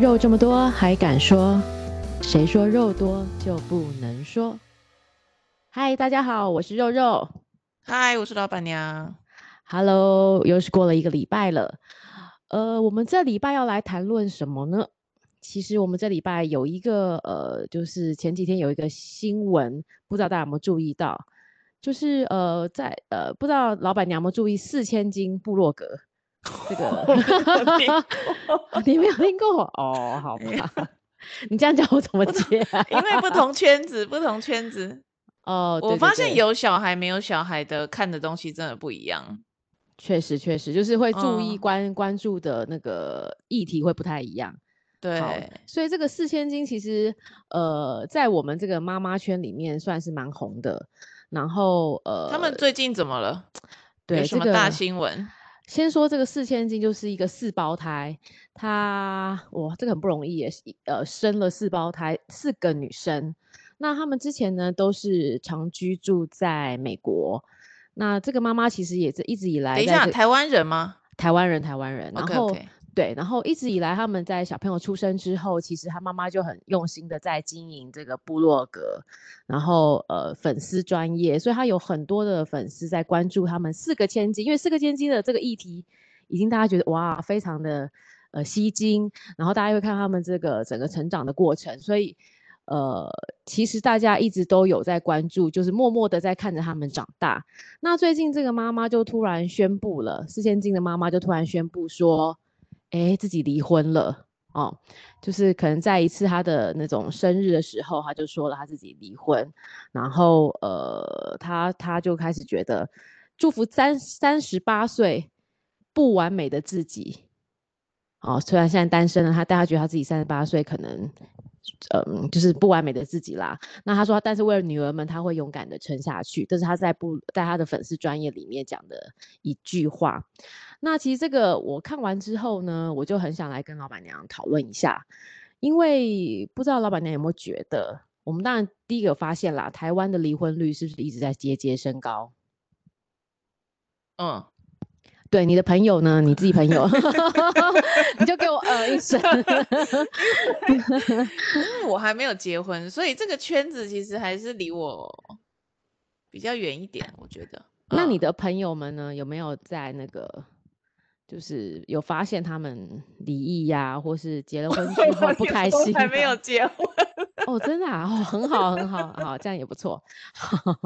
肉这么多还敢说？谁说肉多就不能说？嗨，大家好，我是肉肉。嗨，我是老板娘。Hello，又是过了一个礼拜了。呃，我们这礼拜要来谈论什么呢？其实我们这礼拜有一个呃，就是前几天有一个新闻，不知道大家有没有注意到？就是呃，在呃，不知道老板娘有没有注意四千金部落格？这个 你没有 听过哦？好吧，你这样叫我怎么接啊？因为不同圈子，不同圈子哦。我发现有小孩没有小孩的看的东西真的不一样。确实，确实就是会注意关、哦、关注的那个议题会不太一样。对，所以这个四千金其实呃，在我们这个妈妈圈里面算是蛮红的。然后呃，他们最近怎么了？对，有什么大新闻？这个先说这个四千金就是一个四胞胎，她哇，这个很不容易也呃，生了四胞胎，四个女生。那他们之前呢都是常居住在美国。那这个妈妈其实也是一直以来，等一下，台湾人吗？台湾人，台湾人。然后 okay. 对，然后一直以来他们在小朋友出生之后，其实他妈妈就很用心的在经营这个部落格，然后呃粉丝专业，所以他有很多的粉丝在关注他们四个千金，因为四个千金的这个议题已经大家觉得哇非常的呃吸睛，然后大家会看他们这个整个成长的过程，所以呃其实大家一直都有在关注，就是默默的在看着他们长大。那最近这个妈妈就突然宣布了，四千金的妈妈就突然宣布说。哎，自己离婚了哦，就是可能在一次他的那种生日的时候，他就说了他自己离婚，然后呃，他他就开始觉得祝福三三十八岁不完美的自己，哦，虽然现在单身了，他但他觉得他自己三十八岁可能嗯就是不完美的自己啦。那他说，但是为了女儿们，他会勇敢的撑下去，这是他在不在他的粉丝专业里面讲的一句话。那其实这个我看完之后呢，我就很想来跟老板娘讨论一下，因为不知道老板娘有没有觉得，我们当然第一个发现啦，台湾的离婚率是不是一直在节节升高？嗯，对，你的朋友呢？你自己朋友，你就给我呃一声，因为我还没有结婚，所以这个圈子其实还是离我比较远一点，我觉得。那你的朋友们呢？有没有在那个？就是有发现他们离异呀，或是结了婚之后 不开心，还没有结婚哦，真的啊，哦，很好很好，好，这样也不错。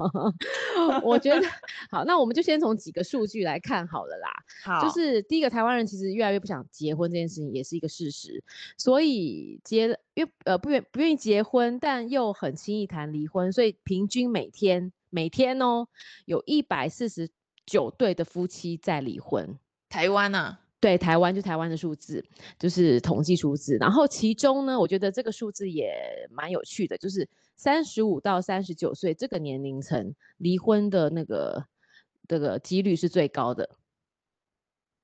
我觉得好，那我们就先从几个数据来看好了啦。好，就是第一个，台湾人其实越来越不想结婚这件事情也是一个事实，所以结越呃不愿不愿意结婚，但又很轻易谈离婚，所以平均每天每天哦，有一百四十九对的夫妻在离婚。台湾啊，对，台湾就台湾的数字，就是统计数字。然后其中呢，我觉得这个数字也蛮有趣的，就是三十五到三十九岁这个年龄层离婚的那个这个几率是最高的。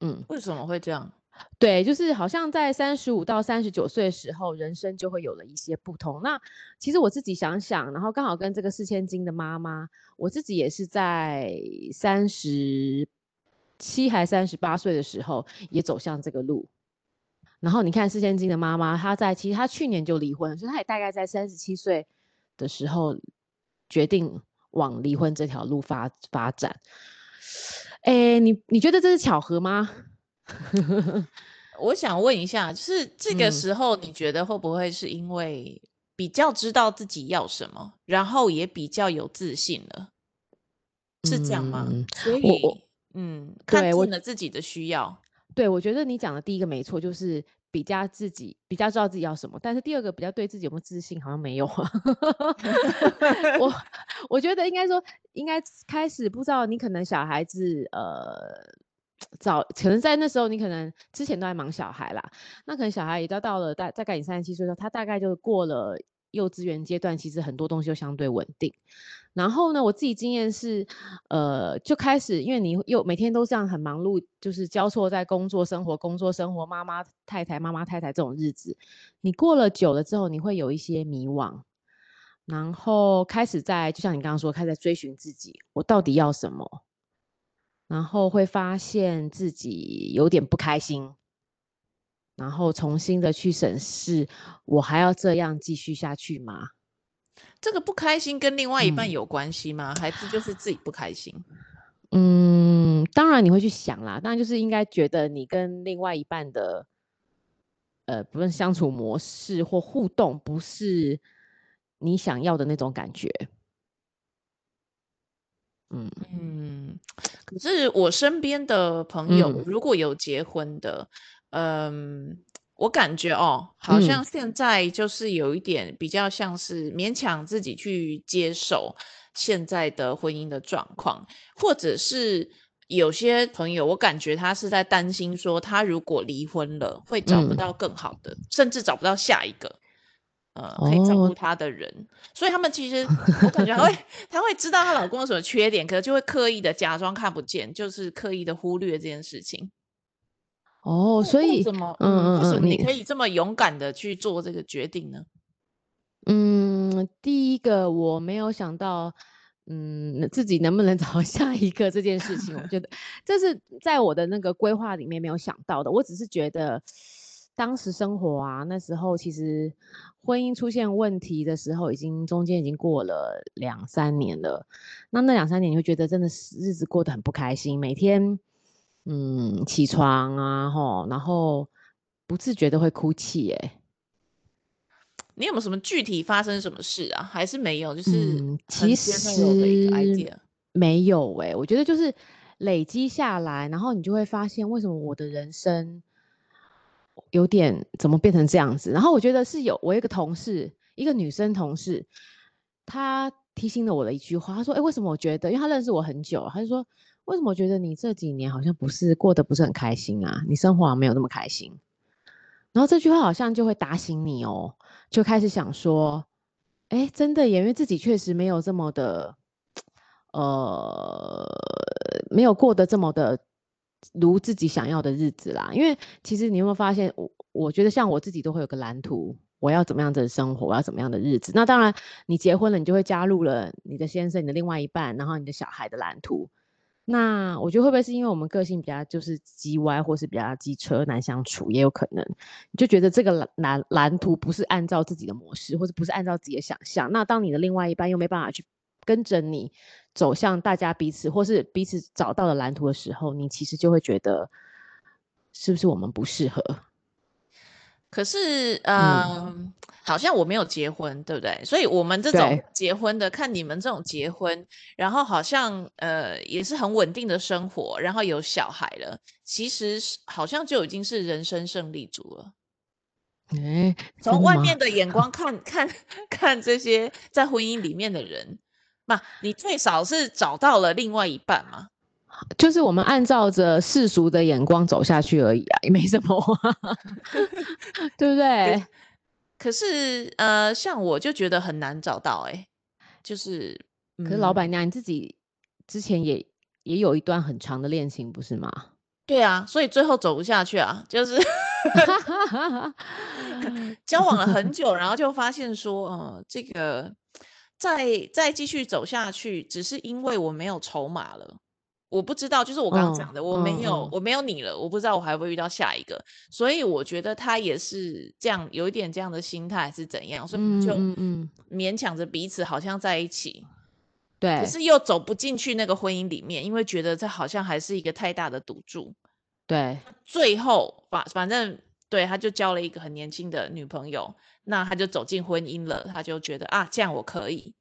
嗯，为什么会这样？对，就是好像在三十五到三十九岁的时候，人生就会有了一些不同。那其实我自己想想，然后刚好跟这个四千金的妈妈，我自己也是在三十。七还三十八岁的时候，也走向这个路。然后你看四千金的妈妈，她在其实她去年就离婚，所以她也大概在三十七岁的时候决定往离婚这条路发发展。哎，你你觉得这是巧合吗？我想问一下，就是这个时候你觉得会不会是因为比较知道自己要什么，然后也比较有自信了，是这样吗？嗯、所以。嗯，看准了自己的需要。对，我觉得你讲的第一个没错，就是比较自己，比较知道自己要什么。但是第二个比较对自己有没有自信，好像没有。我我觉得应该说，应该开始不知道，你可能小孩子呃早，可能在那时候你可能之前都在忙小孩啦，那可能小孩也到到了大大概你三十七岁的时候，他大概就过了。幼稚园阶段其实很多东西就相对稳定，然后呢，我自己经验是，呃，就开始因为你又每天都这样很忙碌，就是交错在工作生活、工作生活、妈妈太太、妈妈太太这种日子，你过了久了之后，你会有一些迷惘，然后开始在就像你刚刚说，开始在追寻自己，我到底要什么，然后会发现自己有点不开心。然后重新的去审视，我还要这样继续下去吗？这个不开心跟另外一半有关系吗？嗯、还是就是自己不开心？嗯，当然你会去想啦，当然就是应该觉得你跟另外一半的，呃，不论相处模式或互动，不是你想要的那种感觉。嗯嗯，可是我身边的朋友如果有结婚的，嗯。嗯我感觉哦，好像现在就是有一点比较像是勉强自己去接受现在的婚姻的状况，或者是有些朋友，我感觉他是在担心说，他如果离婚了会找不到更好的，嗯、甚至找不到下一个，呃，可以照顾他的人。哦、所以他们其实我感觉他会，她会知道她老公有什么缺点，可是就会刻意的假装看不见，就是刻意的忽略这件事情。哦，所以怎么，嗯，为什么你可以这么勇敢的去做这个决定呢？嗯，第一个我没有想到，嗯，自己能不能找 下一个这件事情，我觉得这是在我的那个规划里面没有想到的。我只是觉得当时生活啊，那时候其实婚姻出现问题的时候，已经中间已经过了两三年了。那那两三年你会觉得真的是日子过得很不开心，每天。嗯，起床啊，吼，然后不自觉的会哭泣，耶。你有没有什么具体发生什么事啊？还是没有？就是、嗯、其实没有哎，我觉得就是累积下来，然后你就会发现为什么我的人生有点怎么变成这样子。然后我觉得是有我一个同事，一个女生同事，她提醒了我的一句话，她说：“哎，为什么我觉得？因为她认识我很久，她就说。”为什么我觉得你这几年好像不是过得不是很开心啊？你生活没有那么开心。然后这句话好像就会打醒你哦，就开始想说，哎，真的耶，因为自己确实没有这么的，呃，没有过得这么的如自己想要的日子啦。因为其实你有没有发现，我我觉得像我自己都会有个蓝图，我要怎么样的生活，我要怎么样的日子。那当然，你结婚了，你就会加入了你的先生、你的另外一半，然后你的小孩的蓝图。那我觉得会不会是因为我们个性比较就是叽歪，或是比较机车难相处，也有可能，你就觉得这个蓝蓝蓝图不是按照自己的模式，或者不是按照自己的想象。那当你的另外一半又没办法去跟着你走向大家彼此或是彼此找到的蓝图的时候，你其实就会觉得是不是我们不适合？可是，呃、嗯，好像我没有结婚，对不对？所以我们这种结婚的，看你们这种结婚，然后好像呃也是很稳定的生活，然后有小孩了，其实好像就已经是人生胜利组了。哎，从外面的眼光看看 看这些在婚姻里面的人，嘛，你最少是找到了另外一半嘛。就是我们按照着世俗的眼光走下去而已啊，也没什么，对不对？可是呃，像我就觉得很难找到哎、欸，就是，可是老板娘你自己之前也也有一段很长的恋情，不是吗？对啊，所以最后走不下去啊，就是 交往了很久，然后就发现说，呃，这个再再继续走下去，只是因为我没有筹码了。我不知道，就是我刚刚讲的，哦、我没有、哦，我没有你了，我不知道我还会遇到下一个，所以我觉得他也是这样，有一点这样的心态是怎样，所以就勉强着彼此好像在一起，对、嗯，可是又走不进去那个婚姻里面，因为觉得这好像还是一个太大的赌注，对，最后反反正对，他就交了一个很年轻的女朋友，那他就走进婚姻了，他就觉得啊，这样我可以。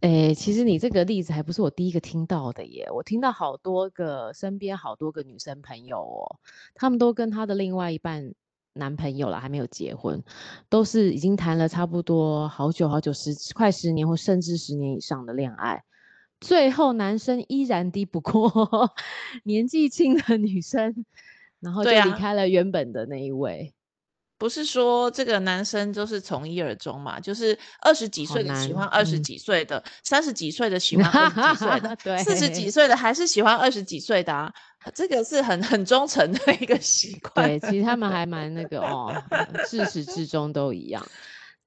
诶，其实你这个例子还不是我第一个听到的耶，我听到好多个身边好多个女生朋友哦，她们都跟她的另外一半男朋友了，还没有结婚，都是已经谈了差不多好久好久十快十年或甚至十年以上的恋爱，最后男生依然敌不过 年纪轻的女生，然后就离开了原本的那一位。不是说这个男生就是从一而终嘛？就是二十几岁的喜欢二十几岁的，三十几岁的喜欢二十几岁的，对，四十几岁的还是喜欢二十几岁的啊。这个是很很忠诚的一个习惯。对，其实他们还蛮那个哦，自始至终都一样。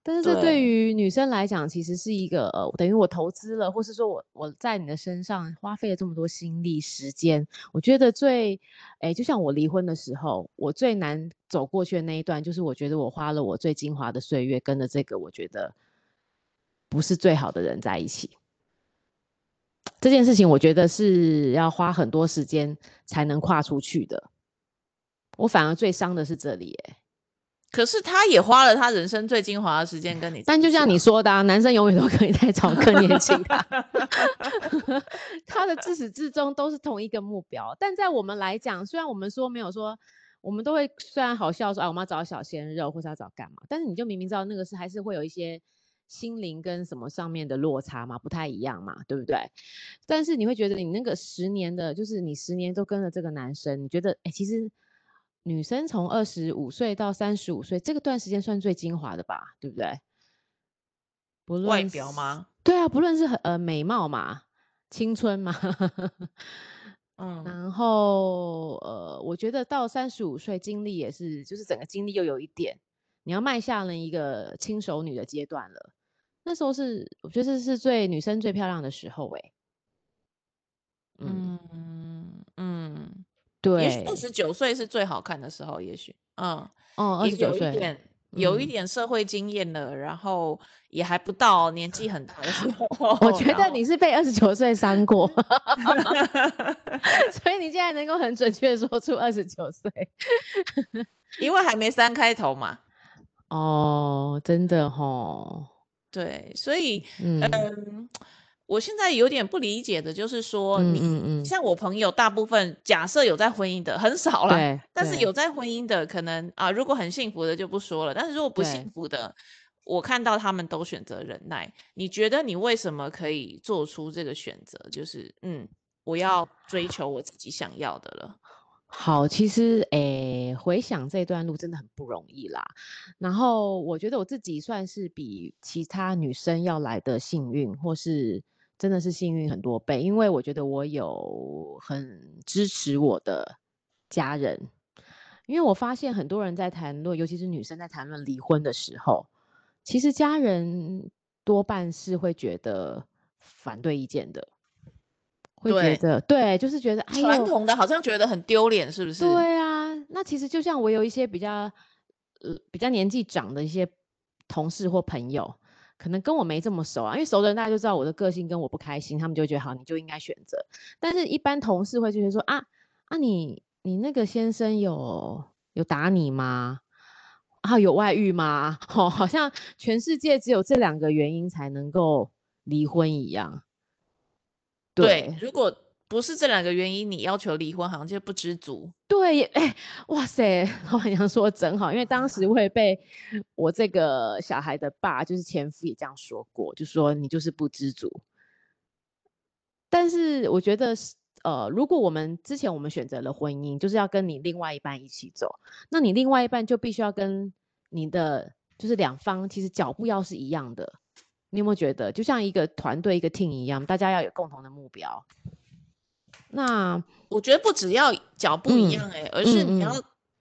但是这对于女生来讲，其实是一个呃，等于我投资了，或是说我我在你的身上花费了这么多心力时间，我觉得最，哎，就像我离婚的时候，我最难走过去的那一段，就是我觉得我花了我最精华的岁月，跟着这个我觉得不是最好的人在一起。这件事情，我觉得是要花很多时间才能跨出去的。我反而最伤的是这里耶。可是他也花了他人生最精华的时间跟你，但就像你说的啊，男生永远都可以再找更年 轻的。他的自始至终都是同一个目标，但在我们来讲，虽然我们说没有说，我们都会虽然好笑说啊，我们要找小鲜肉或者要找干嘛，但是你就明明知道那个是还是会有一些心灵跟什么上面的落差嘛，不太一样嘛，对不对？但是你会觉得你那个十年的，就是你十年都跟着这个男生，你觉得哎，其实。女生从二十五岁到三十五岁这个段时间算最精华的吧，对不对？不论外表吗？对啊，不论是呃美貌嘛，青春嘛，嗯，然后呃，我觉得到三十五岁经历也是，就是整个经历又有一点，你要迈向了一个轻熟女的阶段了。那时候是我觉得是最女生最漂亮的时候，欸，嗯嗯。嗯对，也许二十九岁是最好看的时候，也许，嗯，哦，二十九岁，有一点，有一点社会经验了，嗯，然后也还不到年纪很大的时候。我觉得你是被二十九岁伤过，所以你现在能够很准确的说出二十九岁，因为还没三开头嘛。哦，真的齁，对，所以，嗯。嗯我现在有点不理解的，就是说，你嗯嗯嗯像我朋友，大部分假设有在婚姻的很少了，但是有在婚姻的可能啊，如果很幸福的就不说了，但是如果不幸福的，我看到他们都选择忍耐。你觉得你为什么可以做出这个选择？就是嗯，我要追求我自己想要的了。好，其实诶，回想这段路真的很不容易啦。然后我觉得我自己算是比其他女生要来的幸运，或是。真的是幸运很多倍，因为我觉得我有很支持我的家人，因为我发现很多人在谈论，尤其是女生在谈论离婚的时候，其实家人多半是会觉得反对意见的，会觉得对，对，就是觉得传统的好像觉得很丢脸，是不是？对啊，那其实就像我有一些比较呃比较年纪长的一些同事或朋友。可能跟我没这么熟啊，因为熟的人大家就知道我的个性跟我不开心，他们就会觉得好，你就应该选择。但是，一般同事会觉得说啊啊，你你那个先生有有打你吗？啊，有外遇吗？哦，好像全世界只有这两个原因才能够离婚一样。对，对如果。不是这两个原因，你要求离婚好像就不知足。对，哎、哇塞，老板娘说的真好，因为当时会被我这个小孩的爸，就是前夫也这样说过，就说你就是不知足。但是我觉得是，呃，如果我们之前我们选择了婚姻，就是要跟你另外一半一起走，那你另外一半就必须要跟你的，就是两方其实脚步要是一样的。你有没有觉得，就像一个团队一个 team 一样，大家要有共同的目标？那我觉得不只要脚步一样哎、而是你要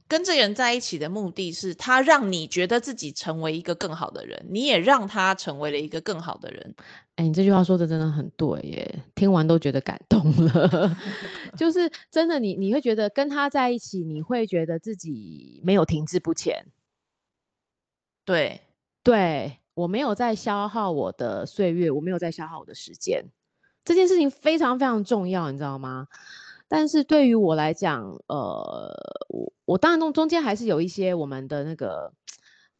跟这个人在一起的目的是他让你觉得自己成为一个更好的人，你也让他成为了一个更好的人。哎、欸，你这句话说的真的很对耶，听完都觉得感动了。就是真的你，你你会觉得跟他在一起，你会觉得自己没有停滞不前。对，对，我没有在消耗我的岁月，我没有在消耗我的时间。这件事情非常非常重要，你知道吗？但是对于我来讲，呃，我我当然中中间还是有一些我们的那个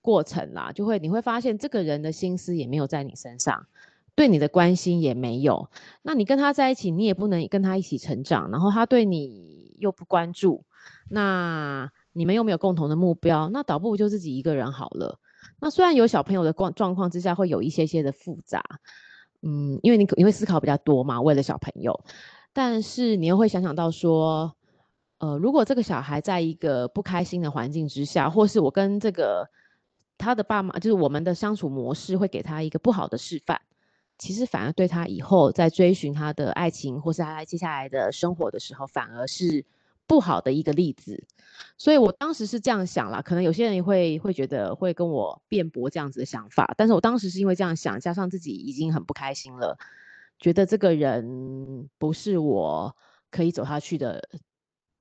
过程啦，就会你会发现这个人的心思也没有在你身上，对你的关心也没有。那你跟他在一起，你也不能跟他一起成长，然后他对你又不关注，那你们又没有共同的目标，那倒不如就自己一个人好了。那虽然有小朋友的状状况之下，会有一些些的复杂。嗯，因为你你会思考比较多嘛，为了小朋友，但是你又会想想到说，呃，如果这个小孩在一个不开心的环境之下，或是我跟这个他的爸妈，就是我们的相处模式会给他一个不好的示范，其实反而对他以后在追寻他的爱情，或是他接下来的生活的时候，反而是不好的一个例子。所以我当时是这样想啦，可能有些人会会觉得会跟我辩驳这样子的想法，但是我当时是因为这样想，加上自己已经很不开心了，觉得这个人不是我可以走下去的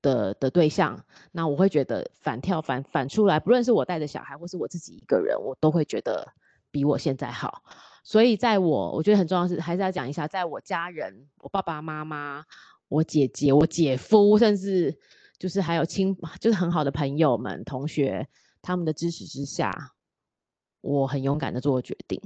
的的对象，那我会觉得反跳反反出来，不论是我带着小孩或是我自己一个人，我都会觉得比我现在好。所以在我我觉得很重要是，还是要讲一下，在我家人，我爸爸妈妈、我姐姐、我姐夫，甚至。就是还有亲，就是很好的朋友们、同学，他们的支持之下，我很勇敢的做了决定。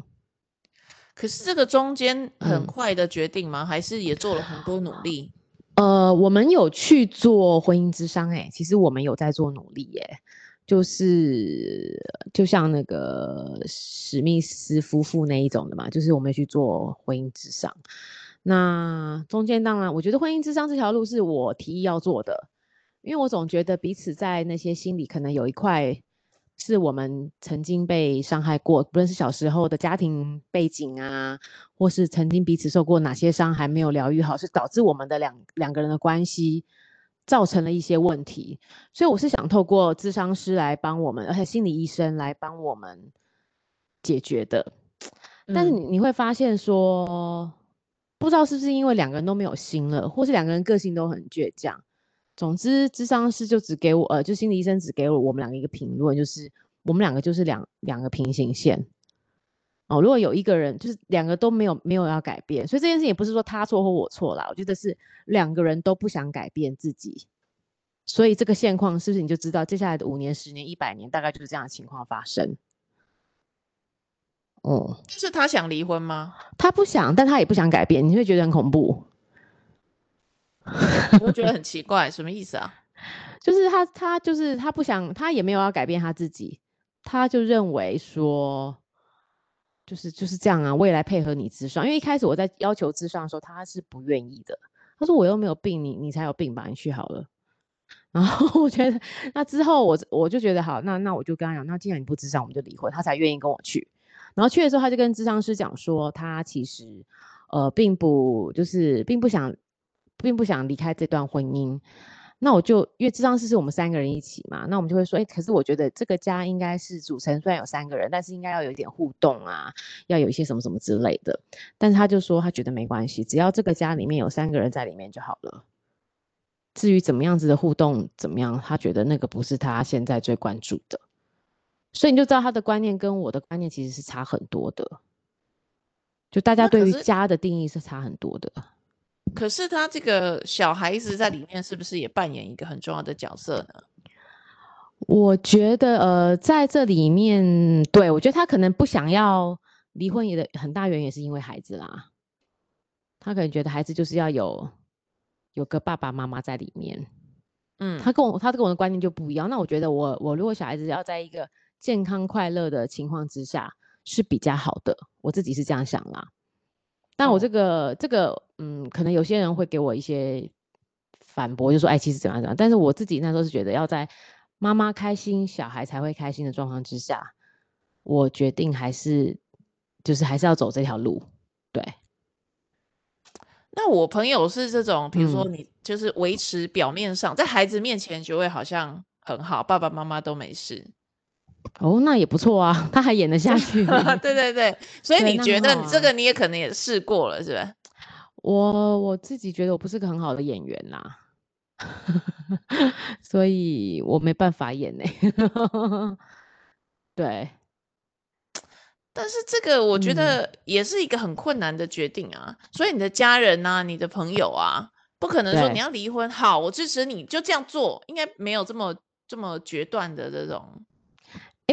可是这个中间很快的决定吗？嗯、还是也做了很多努力？呃，我们有去做婚姻之商，哎，其实我们有在做努力，耶。就是就像那个史密斯夫妇那一种的嘛，就是我们去做婚姻之商。那中间当然，我觉得婚姻咨商这条路是我提议要做的。因为我总觉得彼此在那些心里可能有一块是我们曾经被伤害过，不论是小时候的家庭背景啊，或是曾经彼此受过哪些伤还没有疗愈好，是导致我们的两两个人的关系造成了一些问题。所以我是想透过咨商师来帮我们，而且心理医生来帮我们解决的。但是你你会发现说，不知道是不是因为两个人都没有心了，或是两个人个性都很倔强。总之，咨商师就只给我，呃，就心理医生只给我我们两个一个评论，就是我们两个就是两两个平行线。哦，如果有一个人就是两个都没有没有要改变，所以这件事也不是说他错或我错啦，我觉得是两个人都不想改变自己，所以这个现况是不是你就知道接下来的五年、十年、一百年大概就是这样的情况发生？哦，就是他想离婚吗？他不想，但他也不想改变，你会觉得很恐怖。我觉得很奇怪，什么意思啊？就是他，他就是他不想，他也没有要改变他自己，他就认为说，就是就是这样啊。未来配合你咨商，因为一开始我在要求咨商的时候，他是不愿意的。他说我又没有病，你你才有病吧？你去好了。然后我觉得，那之后我我就觉得好，那那我就跟他讲，那既然你不咨商，我们就离婚。他才愿意跟我去。然后去的时候，他就跟咨商师讲说，他其实呃并不就是并不想。并不想离开这段婚姻，那我就因为咨商师是我们三个人一起嘛，那我们就会说，哎，可是我觉得这个家应该是组成，虽然有三个人，但是应该要有一点互动啊，要有一些什么什么之类的。但是他就说他觉得没关系，只要这个家里面有三个人在里面就好了。至于怎么样子的互动怎么样，他觉得那个不是他现在最关注的。所以你就知道他的观念跟我的观念其实是差很多的，就大家对于家的定义是差很多的。可是他这个小孩子在里面是不是也扮演一个很重要的角色呢？我觉得，呃，在这里面，对，我觉得他可能不想要离婚，也的很大原因也是因为孩子啦。他可能觉得孩子就是要有有个爸爸妈妈在里面。嗯，他跟我他跟我的观念就不一样。那我觉得我，我我如果小孩子要在一个健康快乐的情况之下是比较好的，我自己是这样想啦。但我这个、哦、这个，嗯，可能有些人会给我一些反驳，就说，哎，其实怎样怎样。但是我自己那时候是觉得，要在妈妈开心，小孩才会开心的状况之下，我决定还是就是还是要走这条路。对。那我朋友是这种，比如说你就是维持表面上、嗯、在孩子面前就会好像很好，爸爸妈妈都没事。哦，那也不错啊，他还演得下去。对对对，所以你觉得这个你也可能也试过了，是吧？我我自己觉得我不是个很好的演员啦，所以我没办法演呢、欸。对，但是这个我觉得也是一个很困难的决定啊。嗯、所以你的家人啊，你的朋友啊，不可能说你要离婚，好，我支持你，就这样做，应该没有这么这么决断的这种。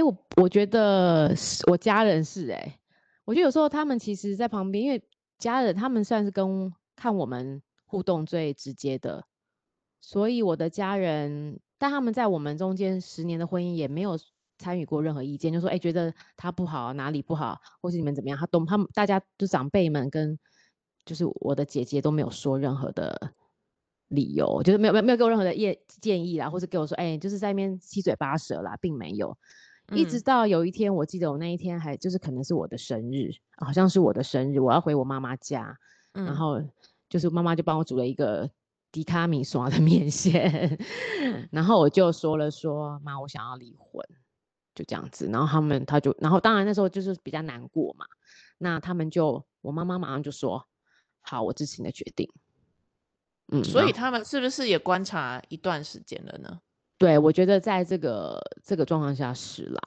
哎，我我觉得我家人是哎、我觉得有时候他们其实，在旁边，因为家人他们算是跟看我们互动最直接的，所以我的家人，但他们在我们中间十年的婚姻也没有参与过任何意见，就说哎，觉得他不好，哪里不好，或是你们怎么样，他都他们大家就长辈们跟就是我的姐姐都没有说任何的理由，就是没有没有没有给我任何的建建议啦，或是给我说哎，就是在那边七嘴八舌啦，并没有。一直到有一天，我记得我那一天还就是可能是我的生日，好像是我的生日，我要回我妈妈家，嗯、然后就是妈妈就帮我煮了一个迪卡米刷的面线，然后我就说了说妈，我想要离婚，就这样子。然后他们他就，然后当然那时候就是比较难过嘛。那他们就，我妈妈马上就说，好，我支持你的决定。嗯，所以他们是不是也观察一段时间了呢？对，我觉得在这个这个状况下是啦。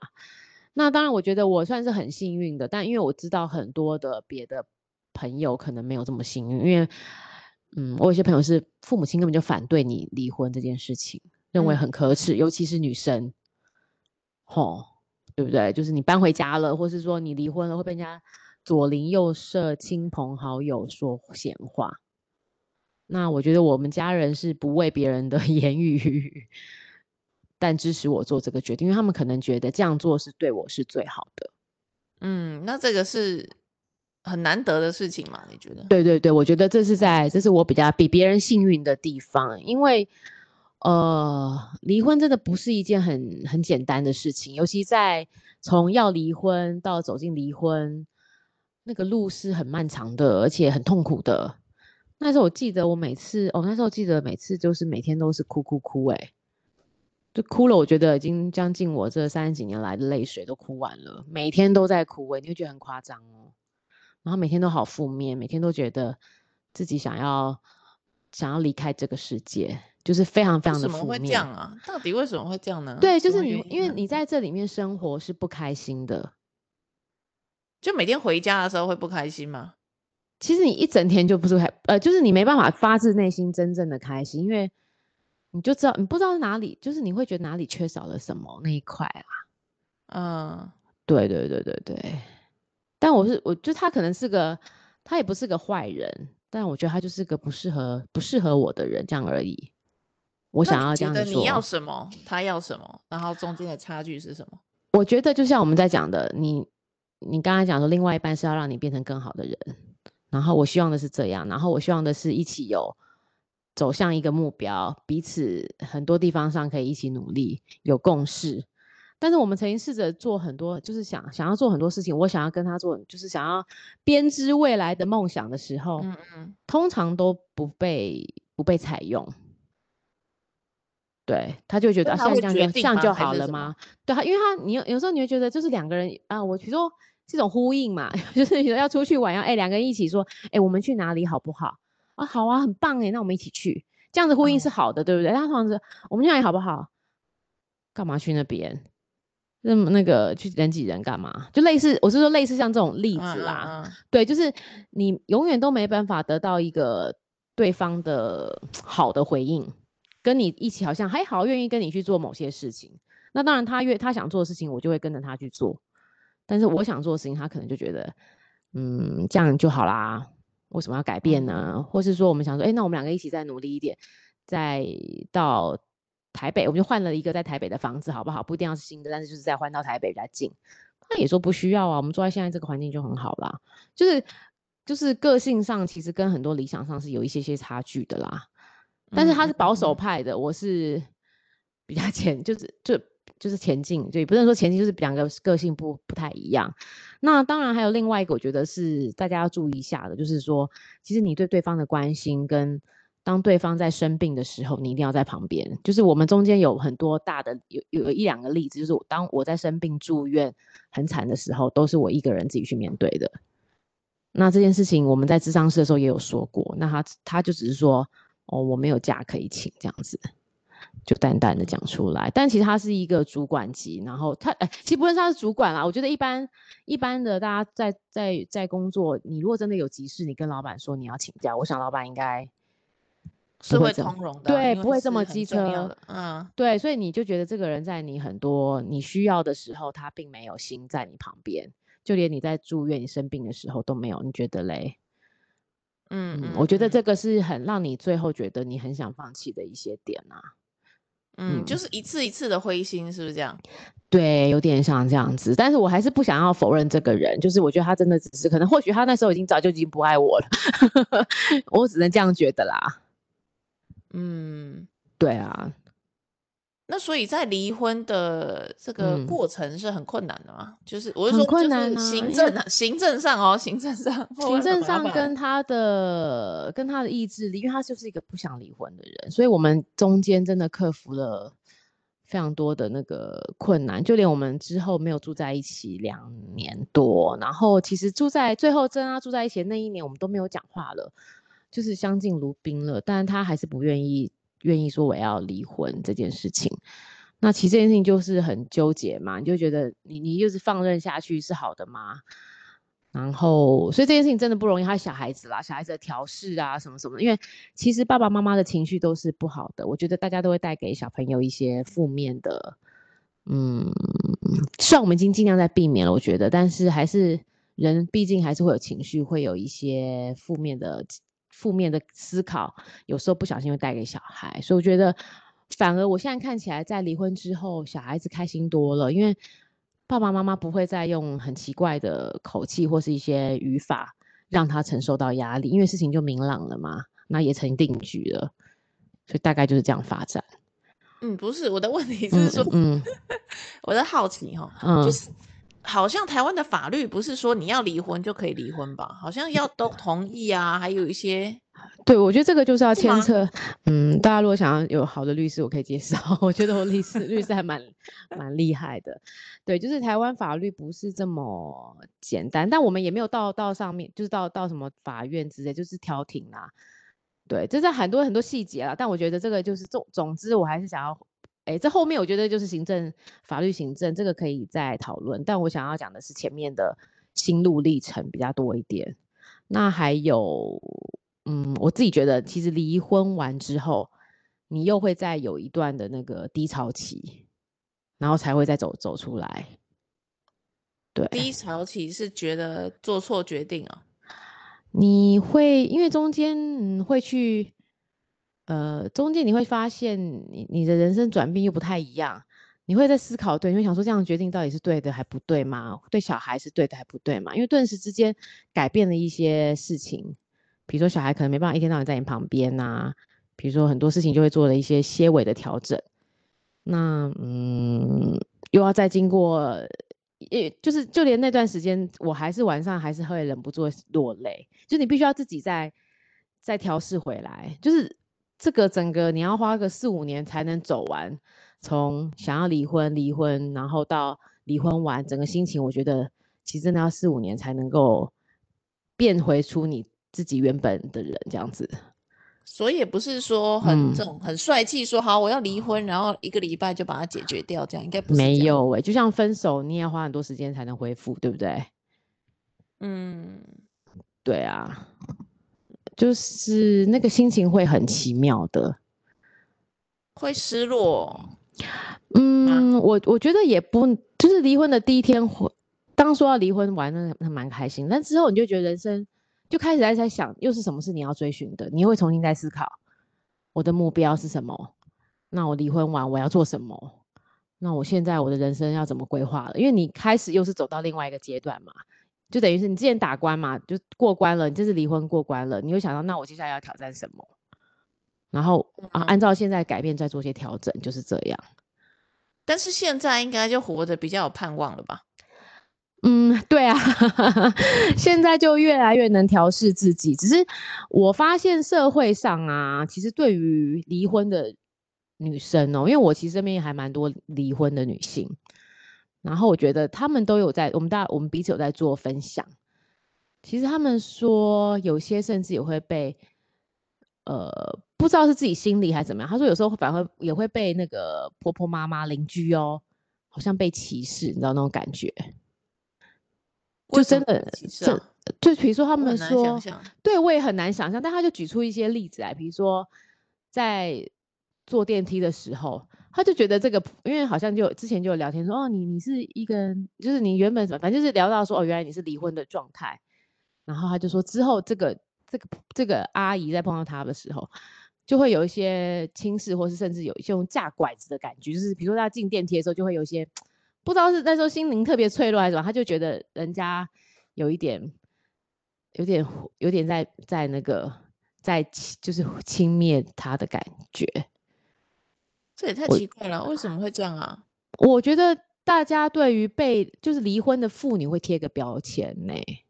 那当然，我觉得我算是很幸运的，但因为我知道很多的别的朋友可能没有这么幸运，因为，嗯，我有些朋友是父母亲根本就反对你离婚这件事情，认为很可耻，嗯、尤其是女生，吼，对不对？就是你搬回家了，或是说你离婚了，会被人家左邻右舍、亲朋好友说闲话。那我觉得我们家人是不为别人的 言语。但支持我做这个决定，因为他们可能觉得这样做是对我是最好的。嗯，那这个是很难得的事情嘛？你觉得？对对对，我觉得这是在，这是我比较比别人幸运的地方，因为呃，离婚真的不是一件很很简单的事情，尤其在从要离婚到走进离婚，那个路是很漫长的，而且很痛苦的。那时候我记得我每次，哦，那时候记得每次就是每天都是哭哭哭，欸，哎。就哭了，我觉得已经将近我这三十几年来的泪水都哭完了，每天都在哭，欸，你会觉得很夸张哦。然后每天都好负面，每天都觉得自己想要想要离开这个世界，就是非常非常的负面。怎么会这样啊？到底为什么会这样呢？对，就是你，因为你在这里面生活是不开心的，就每天回家的时候会不开心吗？其实你一整天就不是开，呃，就是你没办法发自内心真正的开心，因为。你就知道，你不知道哪里，就是你会觉得哪里缺少了什么那一块啊。嗯，对对对对对。但我是，我就他可能是个，他也不是个坏人，但我觉得他就是个不适合不适合我的人，这样而已。我想要这样说。你要什么，他要什么，然后中间的差距是什么？我觉得就像我们在讲的，你你刚才讲说，另外一半是要让你变成更好的人，然后我希望的是这样，然后我希望的是一起有。走向一个目标，彼此很多地方上可以一起努力，有共识。但是我们曾经试着做很多，就是想想要做很多事情。我想要跟他做，就是想要编织未来的梦想的时候，嗯嗯，通常都不被不被采用。对，他就觉得像这样就这样就好了吗？对他，因为他你有有时候你会觉得就是两个人啊，我比如说这种呼应嘛，就是要出去玩，要哎两个人一起说，哎我们去哪里好不好？啊，好啊，很棒哎，那我们一起去，这样子呼应是好的，嗯、对不对？他同时，我们去哪里好不好？干嘛去那边？那么那个去人挤人干嘛？就类似，我是说类似像这种例子啦。对，就是你永远都没办法得到一个对方的好的回应，跟你一起好像还好，愿意跟你去做某些事情。那当然，他越他想做的事情，我就会跟着他去做。但是我想做的事情，他可能就觉得，嗯，这样就好啦。为什么要改变呢？嗯、或是说，我们想说，哎，那我们两个一起再努力一点，再到台北，我们就换了一个在台北的房子，好不好？不一定要是新的，但是就是再换到台北比较近。他也说不需要啊，我们住在现在这个环境就很好啦。就是就是个性上其实跟很多理想上是有一些些差距的啦。但是他是保守派的，嗯、我是比较 前，就是就。就是前进，就不能说前进，就是两个个性不不太一样。那当然还有另外一个，我觉得是大家要注意一下的，就是说，其实你对对方的关心，跟当对方在生病的时候，你一定要在旁边。就是我们中间有很多大的，有有一两个例子，就是当我在生病住院很惨的时候，都是我一个人自己去面对的。那这件事情我们在智商室的时候也有说过，那他他就只是说，哦，我没有假可以请这样子。就淡淡的讲出来，但其实他是一个主管级，然后他哎，其实不论他是主管啦，我觉得一般一般的大家在在在工作，你如果真的有急事，你跟老板说你要请假，我想老板应该是会通融的，对，不会这么机车，嗯，对，所以你就觉得这个人在你很多你需要的时候，他并没有心在你旁边，就连你在住院你生病的时候都没有，你觉得嘞？嗯，嗯，我觉得这个是很让你最后觉得你很想放弃的一些点啊。嗯，就是一次一次的灰心，是不是这样？对，有点像这样子。但是我还是不想要否认这个人，就是我觉得他真的只是可能，或许他那时候已经早就已经不爱我了，我只能这样觉得啦。嗯，对啊。那所以在离婚的这个过程是很困难的嘛？嗯、就是我是说，困难啊，行政啊，行政上哦，行政上，行政上跟他的跟他的意志力，因为他就是一个不想离婚的人，所以我们中间真的克服了非常多的那个困难，就连我们之后没有住在一起两年多，然后其实住在最后真啊住在一起的那一年，我们都没有讲话了，就是相敬如宾了，但他还是不愿意。愿意说我要离婚这件事情，那其实这件事情就是很纠结嘛，你就觉得你你就是放任下去是好的吗？然后，所以这件事情真的不容易，他小孩子啦，小孩子的调试啊什么什么的，因为其实爸爸妈妈的情绪都是不好的，我觉得大家都会带给小朋友一些负面的，嗯，虽然我们已经尽量在避免了，我觉得，但是还是人毕竟还是会有情绪，会有一些负面的。负面的思考，有时候不小心会带给小孩，所以我觉得，反而我现在看起来，在离婚之后，小孩子开心多了，因为爸爸妈妈不会再用很奇怪的口气或是一些语法让他承受到压力，因为事情就明朗了嘛，那也成定局了，所以大概就是这样发展。嗯，不是，我的问题是说，嗯，嗯 我的好奇哈，嗯，就是。好像台湾的法律不是说你要离婚就可以离婚吧？好像要都同意啊，还有一些。对，我觉得这个就是要牵扯。嗯，大家如果想要有好的律师，我可以介绍。我觉得我律师律师还蛮蛮厉害的。对，就是台湾法律不是这么简单，但我们也没有到到上面，就是到到什么法院之类，就是调停啊。对，这是很多很多细节啦。但我觉得这个就是总总之，我还是想要。哎，这后面我觉得就是行政、法律、行政这个可以再讨论，但我想要讲的是前面的心路历程比较多一点。那还有，嗯，我自己觉得其实离婚完之后，你又会再有一段的那个低潮期，然后才会再走走出来。对，低潮期是觉得做错决定啊？你会因为中间嗯会去。呃，中间你会发现你你的人生转变又不太一样，你会在思考，对，你会想说这样的决定到底是对的还不对吗？对小孩是对的还不对吗？因为顿时之间改变了一些事情，比如说小孩可能没办法一天到晚在你旁边啊，比如说很多事情就会做了一些些微的调整，那嗯，又要再经过，也就是就连那段时间，我还是晚上还是会忍不住落泪，就你必须要自己再再调试回来，就是。这个整个你要花个四五年才能走完，从想要离婚、离婚，然后到离婚完，整个心情我觉得其实真的要四五年才能够变回出你自己原本的人这样子。所以也不是说很这种、嗯、很帅气说好我要离婚，然后一个礼拜就把它解决掉，这样应该不是。没有哎、欸，就像分手，你也要花很多时间才能恢复，对不对？嗯，对啊。就是那个心情会很奇妙的，会失落。嗯，我我觉得也不，就是离婚的第一天，当说要离婚玩的那蛮开心，但之后你就觉得人生就开始在在想，又是什么是你要追寻的？你会重新再思考，我的目标是什么？那我离婚完我要做什么？那我现在我的人生要怎么规划了？因为你开始又是走到另外一个阶段嘛。就等于是你之前打关嘛，就过关了，你这次离婚过关了，你会想到那我接下来要挑战什么？然后啊，按照现在改变再做些调整，就是这样。但是现在应该就活得比较有盼望了吧？嗯，对啊，现在就越来越能调试自己。只是我发现社会上啊，其实对于离婚的女生哦，因为我其实身边还蛮多离婚的女性。然后我觉得他们都有在，我们大我们彼此有在做分享。其实他们说有些甚至也会被，呃，不知道是自己心里还是怎么样。他说有时候反而会也会被那个婆婆妈妈邻居哦，好像被歧视，你知道那种感觉？就真的这就比如说他们说，对我也很难想象。但他就举出一些例子来，比如说在坐电梯的时候。他就觉得这个，因为好像就之前就有聊天说，哦，你你是一个，就是你原本什么，反正就是聊到说，哦，原来你是离婚的状态。然后他就说，之后这个这个这个阿姨在碰到他的时候，就会有一些轻视，或是甚至有一些用架拐子的感觉，就是比如说他进电梯的时候，就会有一些不知道是那时候心灵特别脆弱还是什么，他就觉得人家有一点有点有点在在那个在就是轻蔑他的感觉。这也太奇怪了，为什么会这样啊？我觉得大家对于被就是离婚的妇女会贴个标签呢、欸。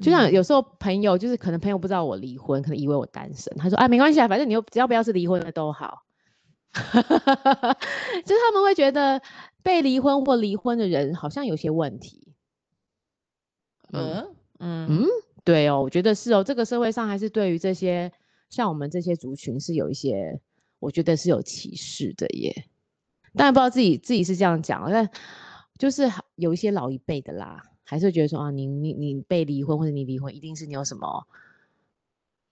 就像有时候朋友，就是可能朋友不知道我离婚，可能以为我单身。他说：“啊，没关系啊，反正你又只要不要是离婚的都好。”就是他们会觉得被离婚或离婚的人好像有些问题。嗯嗯嗯，对哦，我觉得是哦。这个社会上还是对于这些像我们这些族群是有一些，我觉得是有歧视的耶。当然不知道自己自己是这样讲，但就是有一些老一辈的啦。还是觉得说啊，你你你被离婚或者你离婚，一定是你有什么，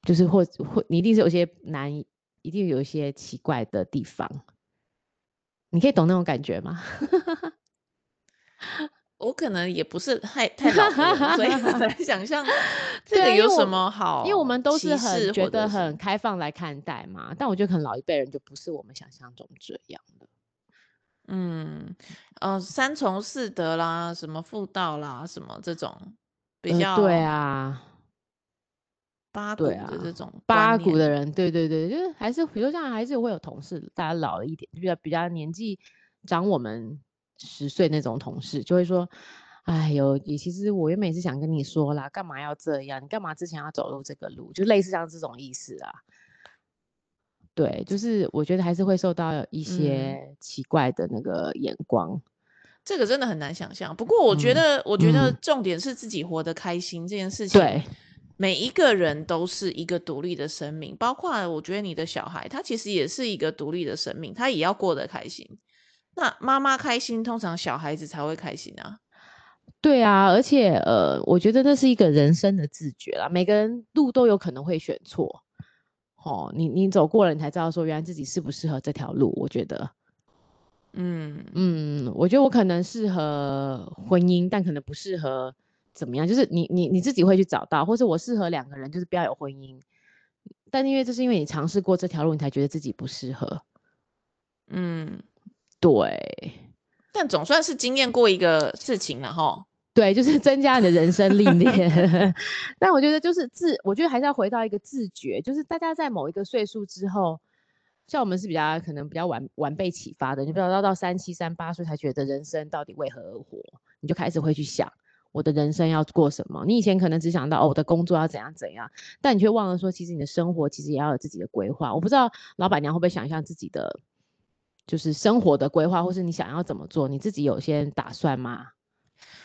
就是或或你一定是有些难，一定有一些奇怪的地方。你可以懂那种感觉吗？我可能也不是太太老了，所以 很难想象 这个有什么好。因为我们都是很觉得很开放来看待嘛，但我觉得可能老一辈人就不是我们想象中这样的。嗯，呃，三从四德啦，什么妇道啦，什么这种比较、呃、对啊，八股的这种八股的人，对对对，就是还是比如像还是会有同事，大家老了一点，比较比较年纪长我们十岁那种同事，就会说，哎呦，也其实我原本是想跟你说啦，干嘛要这样？你干嘛之前要走入这个路？就类似像这种意思啊。对，就是我觉得还是会受到一些奇怪的那个眼光，嗯、这个真的很难想象。不过我觉得，嗯、我觉得重点是自己活得开心、嗯、这件事情。对，每一个人都是一个独立的生命，包括我觉得你的小孩，他其实也是一个独立的生命，他也要过得开心。那妈妈开心，通常小孩子才会开心啊。对啊，而且呃，我觉得那是一个人生的自觉啦，每个人路都有可能会选错。哦，你你走过了，你才知道说原来自己适不适合这条路。我觉得，嗯嗯，我觉得我可能适合婚姻，但可能不适合怎么样。就是你你你自己会去找到，或者我适合两个人，就是不要有婚姻。但因为这是因为你尝试过这条路，你才觉得自己不适合。嗯，对。但总算是经验过一个事情了哈。对，就是 增加你的人生历练。但我觉得就是自，我觉得还是要回到一个自觉，就是大家在某一个岁数之后，像我们是比较可能比较晚晚被启发的，你不要到到三七三八岁才觉得人生到底为何而活，你就开始会去想我的人生要过什么。你以前可能只想到哦，我的工作要怎样怎样，但你却忘了说，其实你的生活其实也要有自己的规划。我不知道老板娘会不会想象自己的就是生活的规划，或是你想要怎么做，你自己有些打算吗？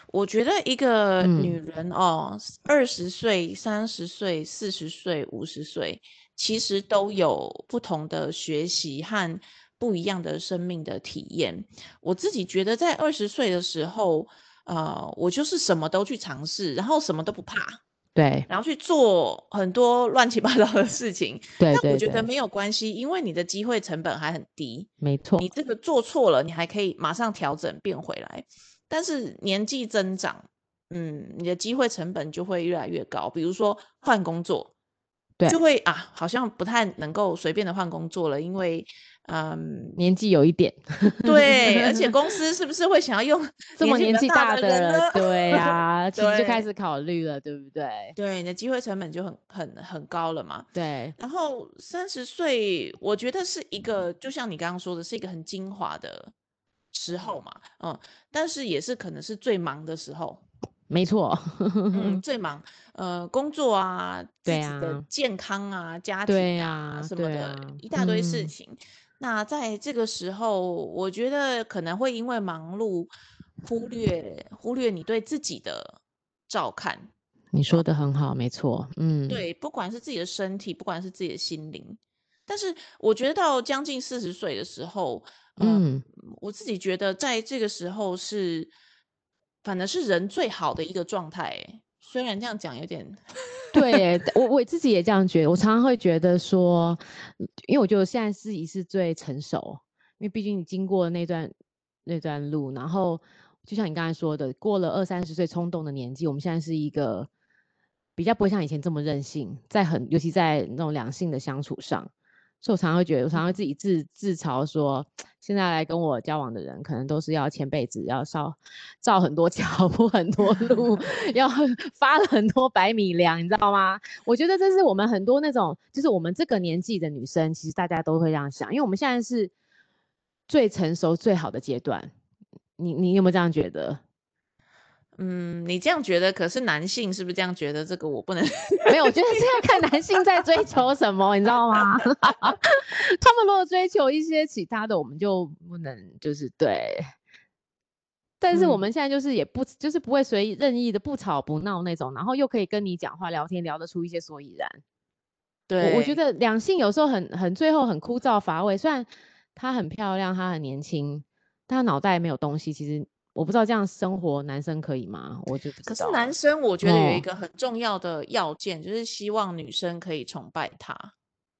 我觉得一个女人哦，二十岁、三十岁、四十岁、五十岁，其实都有不同的学习和不一样的生命的体验。我自己觉得，在二十岁的时候，呃，我就是什么都去尝试，然后什么都不怕，对，然后去做很多乱七八糟的事情。对，但我觉得没有关系，因为你的机会成本还很低。没错，你这个做错了，你还可以马上调整变回来。但是年纪增长，嗯，你的机会成本就会越来越高。比如说换工作，对，就会啊，好像不太能够随便的换工作了，因为嗯，年纪有一点。对，而且公司是不是会想要用 这么年纪大的人？对啊，其实就开始考虑了，对不对？对，你的机会成本就很很很高了嘛。对。然后三十岁，我觉得是一个，就像你刚刚说的，是一个很精华的。时候嘛，嗯，但是也是可能是最忙的时候，没错，嗯，最忙，呃，工作啊，对啊，自己的健康啊，家庭啊，啊什么的，啊、一大堆事情。嗯、那在这个时候，我觉得可能会因为忙碌，忽略忽略你对自己的照看。你说的很好，没错，嗯，对，不管是自己的身体，不管是自己的心灵，但是我觉得到将近四十岁的时候。嗯，我自己觉得在这个时候是，反正是人最好的一个状态。虽然这样讲有点，对我我自己也这样觉得。我常常会觉得说，因为我觉得现在自己是最成熟，因为毕竟你经过那段那段路，然后就像你刚才说的，过了二三十岁冲动的年纪，我们现在是一个比较不会像以前这么任性，在很尤其在那种两性的相处上。所以我常常会觉得，我常常会自己自自嘲说，现在来跟我交往的人，可能都是要前辈子要烧造很多 桥铺很多路，要 发了很多百米粮，你知道吗？我觉得这是我们很多那种，就是我们这个年纪的女生，其实大家都会这样想，因为我们现在是最成熟最好的阶段。你你有没有这样觉得？嗯，你这样觉得，可是男性是不是这样觉得？这个我不能 没有，我觉得是要看男性在追求什么，你知道吗？他们如果追求一些其他的，我们就不能就是对。但是我们现在就是也不、嗯、就是不会随意任意的不吵不闹那种，然后又可以跟你讲话聊天聊得出一些所以然。对，我，我觉得两性有时候很很最后很枯燥乏味，虽然她很漂亮，她很年轻，但她脑袋没有东西，其实。我不知道这样生活男生可以吗？我就不知道。可是男生我觉得有一个很重要的要件，哦、就是希望女生可以崇拜他，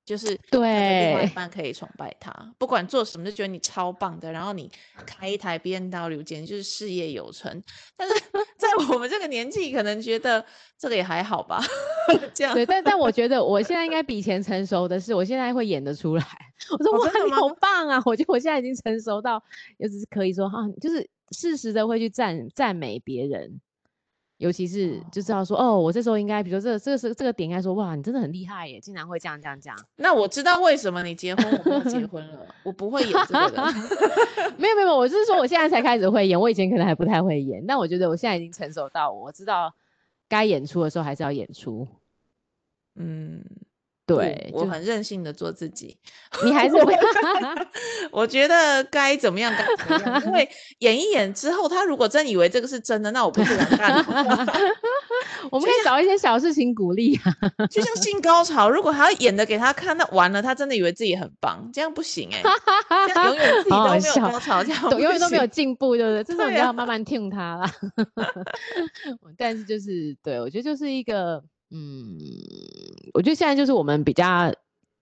就是对另外一半可以崇拜他，不管做什么就觉得你超棒的，然后你开一台 B N W，简直就是事业有成。但是 在我们这个年纪，可能觉得这个也还好吧。这样对，但但我觉得我现在应该比以前成熟的是，我现在会演得出来。我说哇，你好棒啊！我觉得我现在已经成熟到，也只是可以说哈，就是。适时的会去赞赞美别人，尤其是就知道说哦，我这时候应该，比如说这个这个是这个点，应该说哇，你真的很厉害耶，竟然会这样这样这样。那我知道为什么你结婚，我没有结婚了，我不会演这个的。没有没有，我就是说我现在才开始会演，我以前可能还不太会演，但我觉得我现在已经成熟到我知道该演出的时候还是要演出。嗯。对，我很任性的做自己。你还是会，我觉得该怎么样该怎么样，因为 演一演之后，他如果真以为这个是真的，那我不是完蛋了。我们可以找一些小事情鼓励啊，就像性高潮，如果还要演的给他看，那完了，他真的以为自己很棒，这样不行哎、欸，这样永远自己都没有高潮，这样永远都没有进步，对不对？这种你要慢慢听他啦。但是就是对我觉得就是一个。嗯，我觉得现在就是我们比较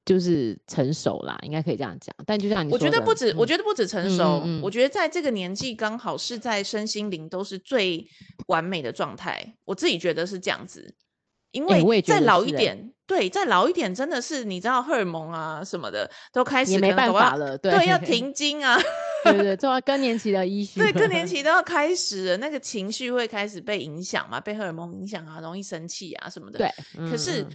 就是成熟啦，应该可以这样讲。但就像你说的，我觉得不止，嗯、我觉得不止成熟，嗯嗯嗯，我觉得在这个年纪刚好是在身心灵都是最完美的状态。我自己觉得是这样子，因为再老一点，欸、对，再老一点真的是你知道荷尔蒙啊什么的都开始也没办法了，对，对，要停经啊。对对对，做到更年期的医学，对，更年期都要开始了，那个情绪会开始被影响嘛，被荷尔蒙影响啊，容易生气啊什么的。对，可是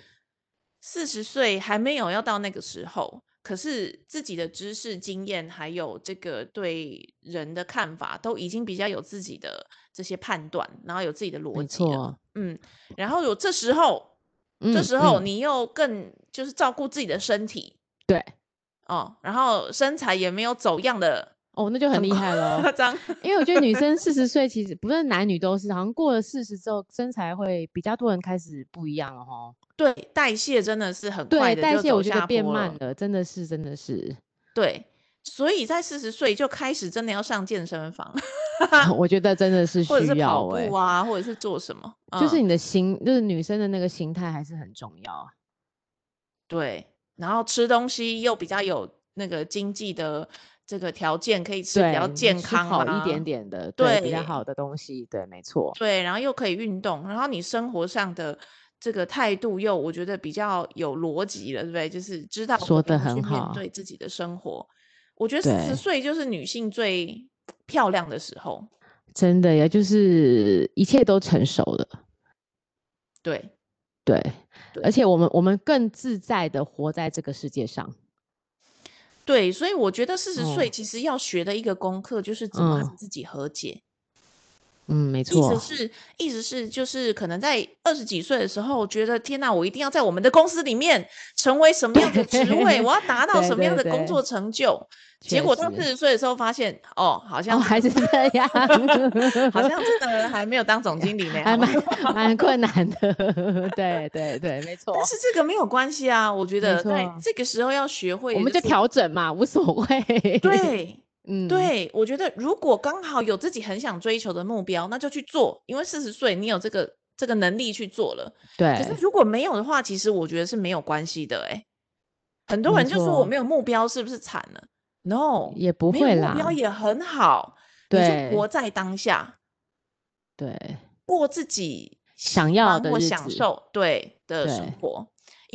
四十岁还没有要到那个时候，可是自己的知识、经验还有这个对人的看法，都已经比较有自己的这些判断，然后有自己的逻辑了。嗯，然后有这时候，这时候你又更就是照顾自己的身体，对，哦，然后身材也没有走样的。哦，那就很厉害了，夸张。因为我觉得女生四十岁，其实不论男女都是，好像过了四十之后，身材会比较多人开始不一样了哈。对，代谢真的是很快的，代谢我觉得变慢了，真的是，真的是。对，所以在四十岁就开始真的要上健身房，我觉得真的是需要、欸，或者是跑步啊，或者是做什么，就是你的心，就是女生的那个心态还是很重要。对，然后吃东西又比较有那个经济的。这个条件可以吃比较健康、啊、好一点点的，对，对比较好的东西，对，没错。对，然后又可以运动，然后你生活上的这个态度又我觉得比较有逻辑了，对不对？就是知道说得很好，面对自己的生活。我觉得四十岁就是女性最漂亮的时候，真的呀，就是一切都成熟了。对，对，对，而且我们我们更自在的活在这个世界上。对，所以我觉得四十岁其实要学的一个功课就是怎么和自己和解。嗯，没错。意思是，意思是，就是可能在二十几岁的时候，觉得天哪，我一定要在我们的公司里面成为什么样的职 位，我要达到什么样的工作成就。结果到四十岁的时候，发现哦，好像、哦、还是这样，好像真的 还没有当总经理呢，还蛮蛮困难的。对对对，没错。但是这个没有关系啊，我觉得在这个时候要学会，我们就调整嘛，无所谓。对。嗯，对，我觉得如果刚好有自己很想追求的目标，那就去做，因为四十岁你有这个这个能力去做了。对，可是如果没有的话，其实我觉得是没有关系的。哎，很多人就说我没有目标，是不是惨了？No，也不会啦，目标也很好。对，活在当下，对，过自己想要的、或享受对的生活。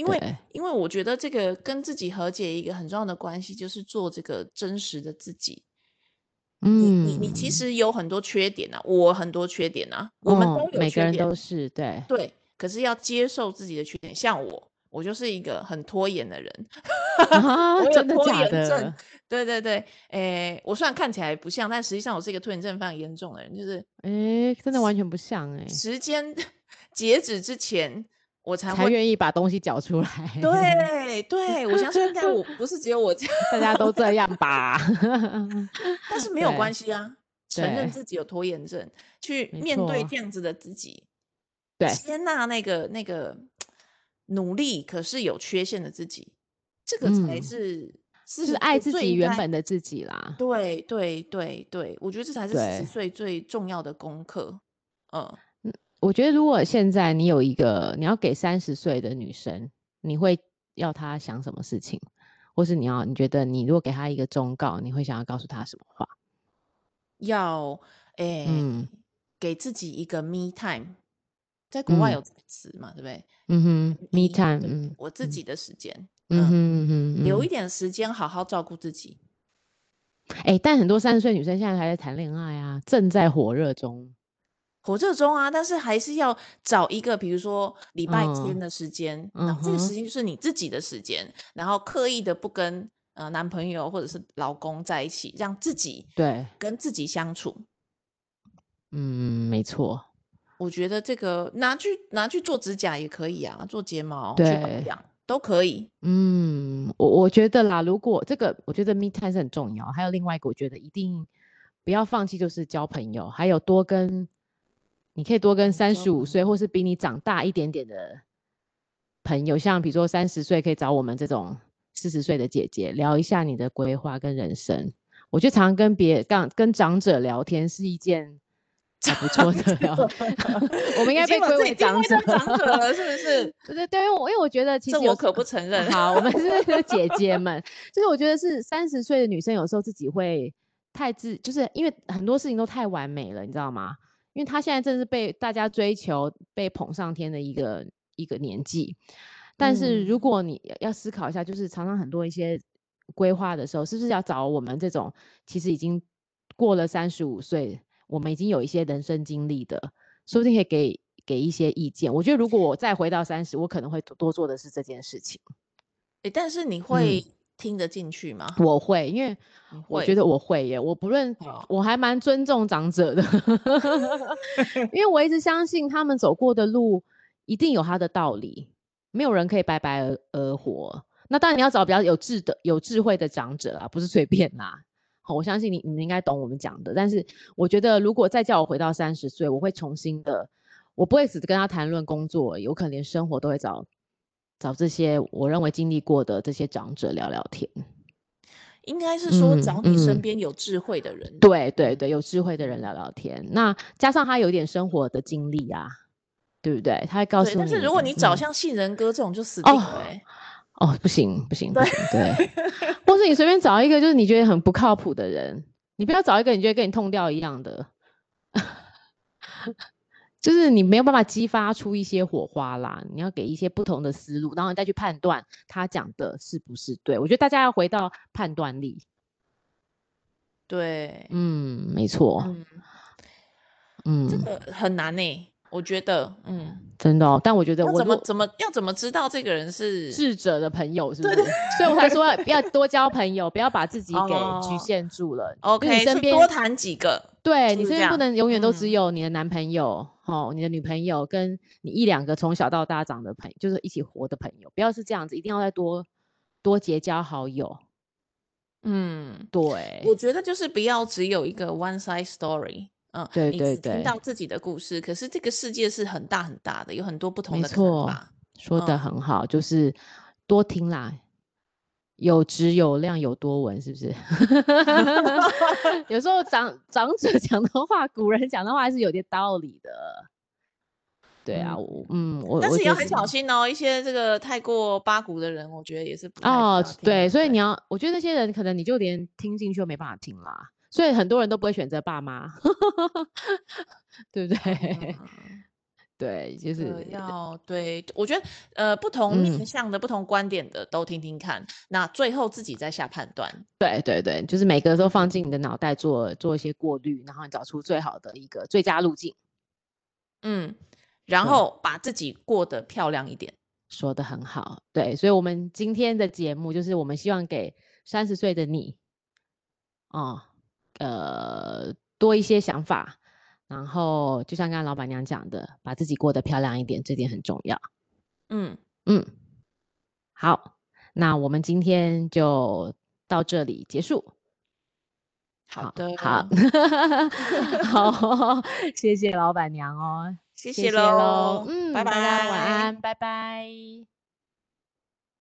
因为因为我觉得这个跟自己和解一个很重要的关系，就是做这个真实的自己。嗯，你你你其实有很多缺点啊，我很多缺点啊，我们都有缺点，每个人都是对对。可是要接受自己的缺点，像我，我就是一个很拖延的人，啊、我有拖延症。真的假的？对对对，诶，我虽然看起来不像，但实际上我是一个拖延症非常严重的人，就是诶，真的完全不像诶。时间 截止之前，我才才愿意把东西缴出来。对对，我相信应该我不是只有我这样，大家都这样吧。但是 没有关系啊，承认自己有拖延症，去面对这样子的自己。对，接纳那个那个努力可是有缺陷的自己，这个才是、嗯、是，是爱自己原本的自己啦。对对对对，我觉得这才是四十岁最重要的功课。嗯，我觉得如果现在你有一个你要给三十岁的女生，你会要她想什么事情，或是你要你觉得你如果给她一个忠告，你会想要告诉她什么话？要诶、欸嗯，给自己一个 me time。在国外有这个词嘛、嗯，对不对？嗯哼，me time，嗯，我自己的时间，嗯哼嗯哼，留一点时间好好照顾自己。哎、欸，但很多三十岁女生现在还在谈恋爱啊，正在火热中，火热中啊，但是还是要找一个，比如说礼拜天的时间，嗯、然后这个时间就是你自己的时间、嗯，然后刻意的不跟呃男朋友或者是老公在一起，让自己对跟自己相处。嗯，没错。我觉得这个拿去拿去做指甲也可以啊，做睫毛、去保养都可以。嗯，我我觉得啦，如果这个我觉得 me time 是很重要。还有另外一个，我觉得一定不要放弃，就是交朋友，还有多跟你可以多跟三十五岁或是比你长大一点点的朋友，像比如说三十岁可以找我们这种四十岁的姐姐聊一下你的规划跟人生。我觉得常常跟别跟跟长者聊天是一件。还不错的聊，我们应该被归为长者，长者了是不是？对对对，因为我因为我觉得其实我可不承认。好，我们是姐姐们，就是我觉得是三十岁的女生有时候自己会太自，就是因为很多事情都太完美了，你知道吗？因为他现在正是被大家追求、被捧上天的一个一个年纪。但是如果你要思考一下，就是常常很多一些规划的时候，是不是要找我们这种其实已经过了三十五岁？我们已经有一些人生经历的，说不定可以给给一些意见。我觉得如果我再回到三十，我可能会多做的是这件事情。诶，但是你会听得进去吗？嗯，我会，因为我觉得我会耶。我不论，我还蛮尊重长者的，因为我一直相信他们走过的路一定有他的道理，没有人可以白白而而活。那当然你要找比较有智的、有智慧的长者啊，不是随便啦。好，我相信你，你应该懂我们讲的。但是我觉得，如果再叫我回到三十岁，我会重新的，我不会只跟他谈论工作，有可能连生活都会找找这些我认为经历过的这些长者聊聊天。应该是说找你身边有智慧的人，嗯嗯、对对对，有智慧的人聊聊天。那加上他有一点生活的经历啊，对不对？他会告诉你。但是如果你找像杏仁哥这种，就死定了、欸。哦哦，不行不行不行，对，或是你随便找一个就是你觉得很不靠谱的人，你不要找一个你觉得跟你痛掉一样的，就是你没有办法激发出一些火花啦。你要给一些不同的思路，然后你再去判断他讲的是不是对。我觉得大家要回到判断力。对，嗯，没错，嗯，嗯，这个很难呢、欸。我觉得，嗯，真的哦，但我觉得我怎么怎么要怎么知道这个人是智者的朋友，是不是？对对 对，所以我才说要多交朋友，不要把自己给局限住了。OK，你身边多谈几个，对，你身边不能永远都只有你的男朋友，嗯、哦，你的女朋友跟你一两个从小到大长的朋友，就是一起活的朋友，不要是这样子，一定要再多多结交好友。嗯，对，我觉得就是不要只有一个 one side story。嗯，对对对，听到自己的故事，可是这个世界是很大很大的，有很多不同的看法。没错，说的很好，嗯，就是多听啦，有质有量有多闻，是不是？有时候长长者 讲的话，古人讲的话还是有点道理的。对啊，我嗯，我但是也要很小心哦，一些这个太过八股的人，我觉得也是不哦，对，所以你要，我觉得那些人可能你就连听进去都没办法听啦。所以很多人都不会选择爸妈，对不对？对，就是要对，我觉得呃，不同面向的、嗯、不同观点的都听听看，那最后自己再下判断。对对对，就是每个都放进你的脑袋做做一些过滤，然后你找出最好的一个最佳路径。嗯，然后把自己过得漂亮一点。说的很好，对，所以，我们今天的节目就是我们希望给三十岁的你，哦，呃，多一些想法，然后就像刚刚老板娘讲的，把自己过得漂亮一点，这点很重要。嗯嗯，好，那我们今天就到这里结束。好的，好，好，谢谢老板娘哦。谢谢喽，嗯，拜拜，晚安，拜拜。